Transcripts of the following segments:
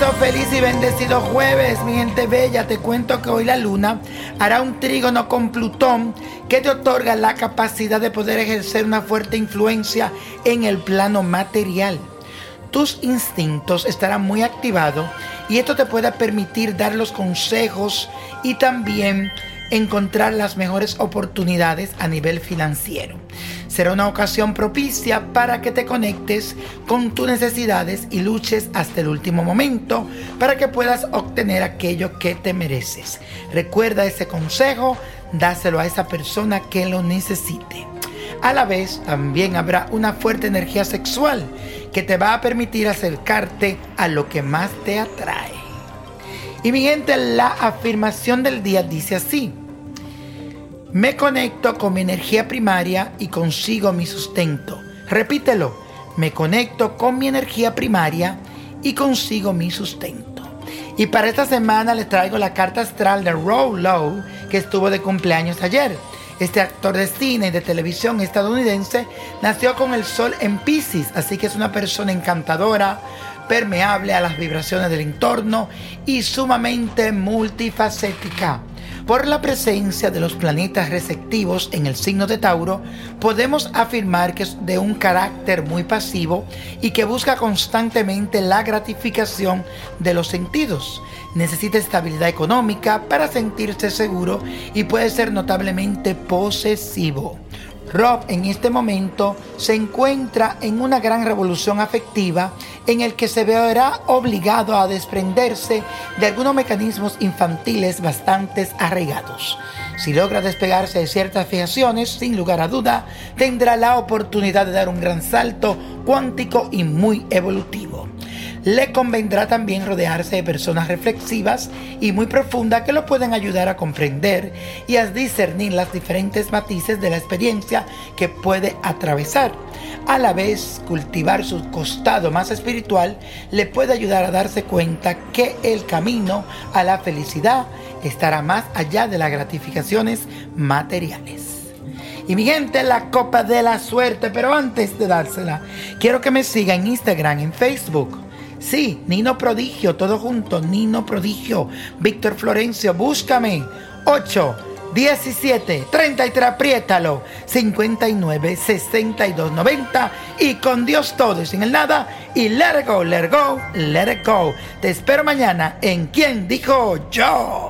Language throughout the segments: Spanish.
Feliz y bendecido jueves, mi gente bella. Te cuento que hoy la luna hará un trígono con Plutón que te otorga la capacidad de poder ejercer una fuerte influencia en el plano material. Tus instintos estarán muy activados y esto te puede permitir dar los consejos y también encontrar las mejores oportunidades a nivel financiero. Será una ocasión propicia para que te conectes con tus necesidades y luches hasta el último momento para que puedas obtener aquello que te mereces. Recuerda ese consejo, dáselo a esa persona que lo necesite. A la vez, también habrá una fuerte energía sexual que te va a permitir acercarte a lo que más te atrae. Y mi gente, la afirmación del día dice así. Me conecto con mi energía primaria y consigo mi sustento. Repítelo. Me conecto con mi energía primaria y consigo mi sustento. Y para esta semana les traigo la carta astral de Row Lowe, que estuvo de cumpleaños ayer. Este actor de cine y de televisión estadounidense nació con el sol en Pisces, así que es una persona encantadora, permeable a las vibraciones del entorno y sumamente multifacética. Por la presencia de los planetas receptivos en el signo de Tauro, podemos afirmar que es de un carácter muy pasivo y que busca constantemente la gratificación de los sentidos. Necesita estabilidad económica para sentirse seguro y puede ser notablemente posesivo. Rob en este momento se encuentra en una gran revolución afectiva en el que se verá obligado a desprenderse de algunos mecanismos infantiles bastante arraigados. Si logra despegarse de ciertas fijaciones, sin lugar a duda, tendrá la oportunidad de dar un gran salto cuántico y muy evolutivo le convendrá también rodearse de personas reflexivas y muy profundas que lo pueden ayudar a comprender y a discernir las diferentes matices de la experiencia que puede atravesar. A la vez, cultivar su costado más espiritual le puede ayudar a darse cuenta que el camino a la felicidad estará más allá de las gratificaciones materiales. Y mi gente, la copa de la suerte. Pero antes de dársela, quiero que me siga en Instagram, en Facebook Sí, Nino Prodigio, todo junto, Nino Prodigio, Víctor Florencio, búscame. 8, 17, 33, apriétalo. 59, 62, 90. Y con Dios todo y sin el nada. Y let it go, let it go, let it go. Te espero mañana en Quien Dijo Yo.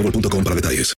para detalles.